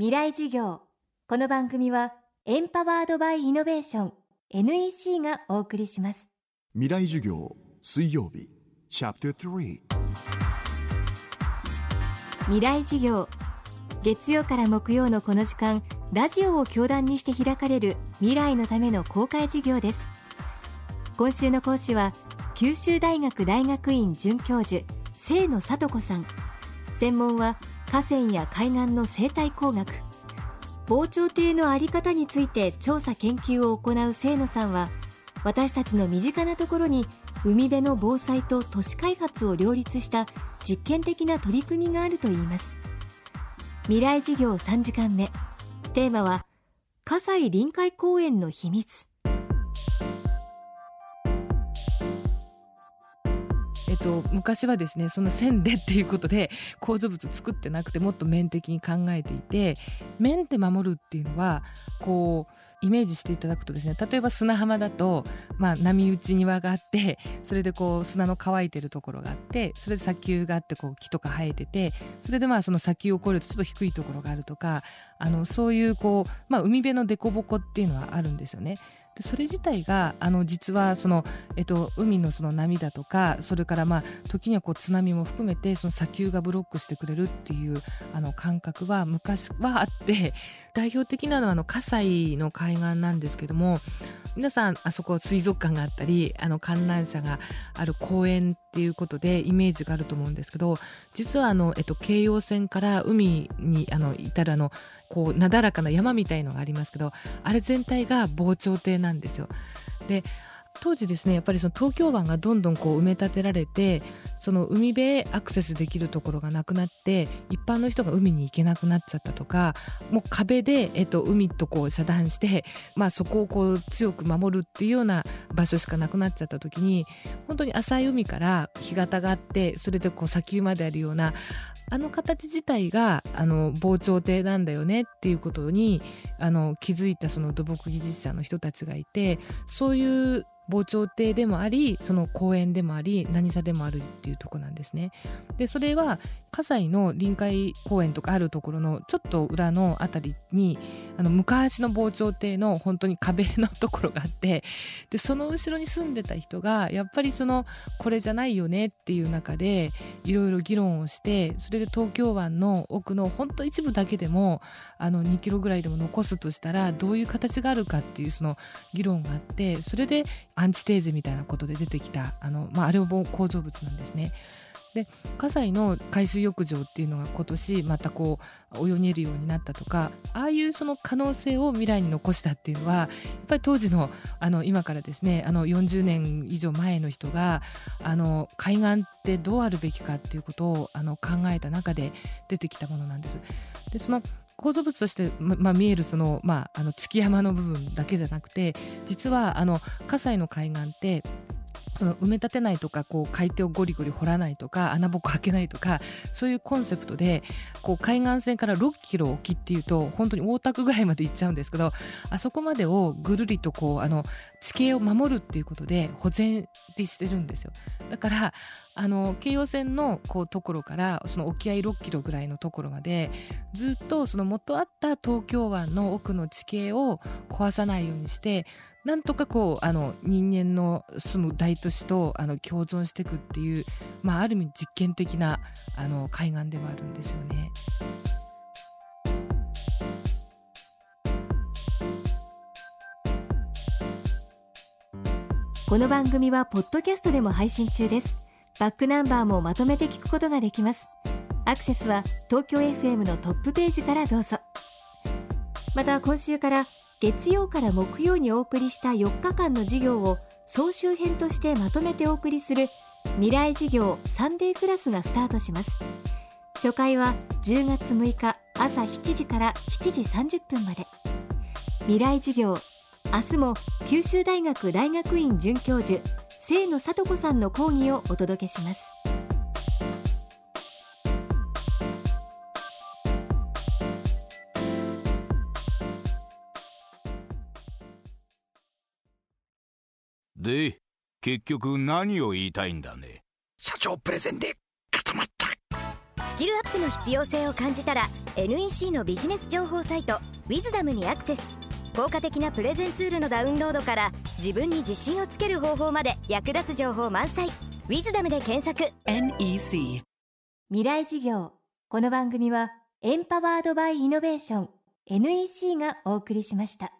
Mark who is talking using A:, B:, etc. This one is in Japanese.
A: 未来授業。この番組はエンパワードバイイノベーション NEC がお送りします。
B: 未来授業水曜日チャプター3
A: 未来授業。月曜から木曜のこの時間ラジオを教壇にして開かれる未来のための公開授業です。今週の講師は九州大学大学院准教授清野聡子さん。専門は河川や海岸の生態工学。防潮堤の在り方について調査研究を行う清野さんは私たちの身近なところに海辺の防災と都市開発を両立した実験的な取り組みがあるといいます。未来事業3時間目テーマは葛西臨海公園の秘密。
C: えっと、昔はですねその線でっていうことで構造物作ってなくてもっと面的に考えていて面で守るっていうのはこうイメージしていただくとですね例えば砂浜だと、まあ、波打ち庭があってそれでこう砂の乾いてるところがあってそれで砂丘があってこう木とか生えててそれでまあその砂丘を越えるとちょっと低いところがあるとかあのそういうこう、まあ、海辺の凸凹っていうのはあるんですよね。でそれ自体があの実はその、えっと、海のその波だとかそれからまあ時にはこう津波も含めてその砂丘がブロックしてくれるっていうあの感覚は昔はあって代表的なのはあの葛西の海海岸なんですけども皆さんあそこ水族館があったりあの観覧車がある公園っていうことでイメージがあると思うんですけど実はあの、えっと、京葉線から海にあの至るあのこうなだらかな山みたいのがありますけどあれ全体が防潮堤なんですよ。で当時ですねやっぱりその東京湾がどんどんこう埋め立てられてその海辺へアクセスできるところがなくなって一般の人が海に行けなくなっちゃったとかもう壁で、えっと、海とこう遮断して、まあ、そこをこう強く守るっていうような場所しかなくなっちゃった時に本当に浅い海から干潟があってそれでこう砂丘まであるようなあの形自体があの防潮堤なんだよねっていうことにあの気づいたその土木技術者の人たちがいてそういう防潮堤でもありその公園でもあり何座でもあるっていうとこなんですね。でそれは葛西の臨海公園とかあるところのちょっと裏の辺りにあの昔の防潮堤の本当に壁のところがあってでその後ろに住んでた人がやっぱりそのこれじゃないよねっていう中でいろいろ議論をしてそれで東京湾の奥の本当一部だけでもあの2キロぐらいでも残すとしたらどういう形があるかっていうその議論があってそれでアンチテーゼみたいなことで出てきたあの、まあ、あれも構造物なんですね。で葛西の海水浴場っていうのが今年またこう泳げるようになったとかああいうその可能性を未来に残したっていうのはやっぱり当時のあの今からですねあの40年以上前の人があの海岸ってどうあるべきかっていうことをあの考えた中で出てきたものなんです。でその構造物として、ままあ、見えるその、まあ、あの築山の部分だけじゃなくて実はあの葛西の海岸ってその埋め立てないとかこう海底をゴリゴリ掘らないとか穴ぼこ開けないとかそういうコンセプトでこう海岸線から6キロ沖っていうと本当に大田区ぐらいまで行っちゃうんですけどあそこまでをぐるりとこうあの地形を守るっていうことで保全でしてるんですよだからあの京葉線のこうところからその沖合6キロぐらいのところまでずっとその元あった東京湾の奥の地形を壊さないようにしてなんとかこうあの人間の住む大都市とあの共存していくっていう、まあ、ある意味実験的なあの海岸でもあるんですよね。
A: この番組はポッドキャストでも配信中です。バックナンバーもまとめて聞くことができます。アクセスは東京 FM のトップページからどうぞ。また今週から月曜から木曜にお送りした4日間の授業を総集編としてまとめてお送りする未来授業サンデークラスがスタートします。初回は10月6日朝7時から7時30分まで。未来授業明日も九州大学大学院准教授清野聡子さんの講義をお届けします。
D: で結局何を言いたいんだね？
E: 社長プレゼンで固まった。
F: スキルアップの必要性を感じたら
E: NEC のビジネス情報サイト「ウィズダムにアクセス効果的なプレゼンツールのダウンロードから自分に自信をつける方法まで役立つ情報満載「ウィズダムで検索。
F: NEC
A: 未来授業。この番組はエンパワードバイイノベーション NEC がお送りしました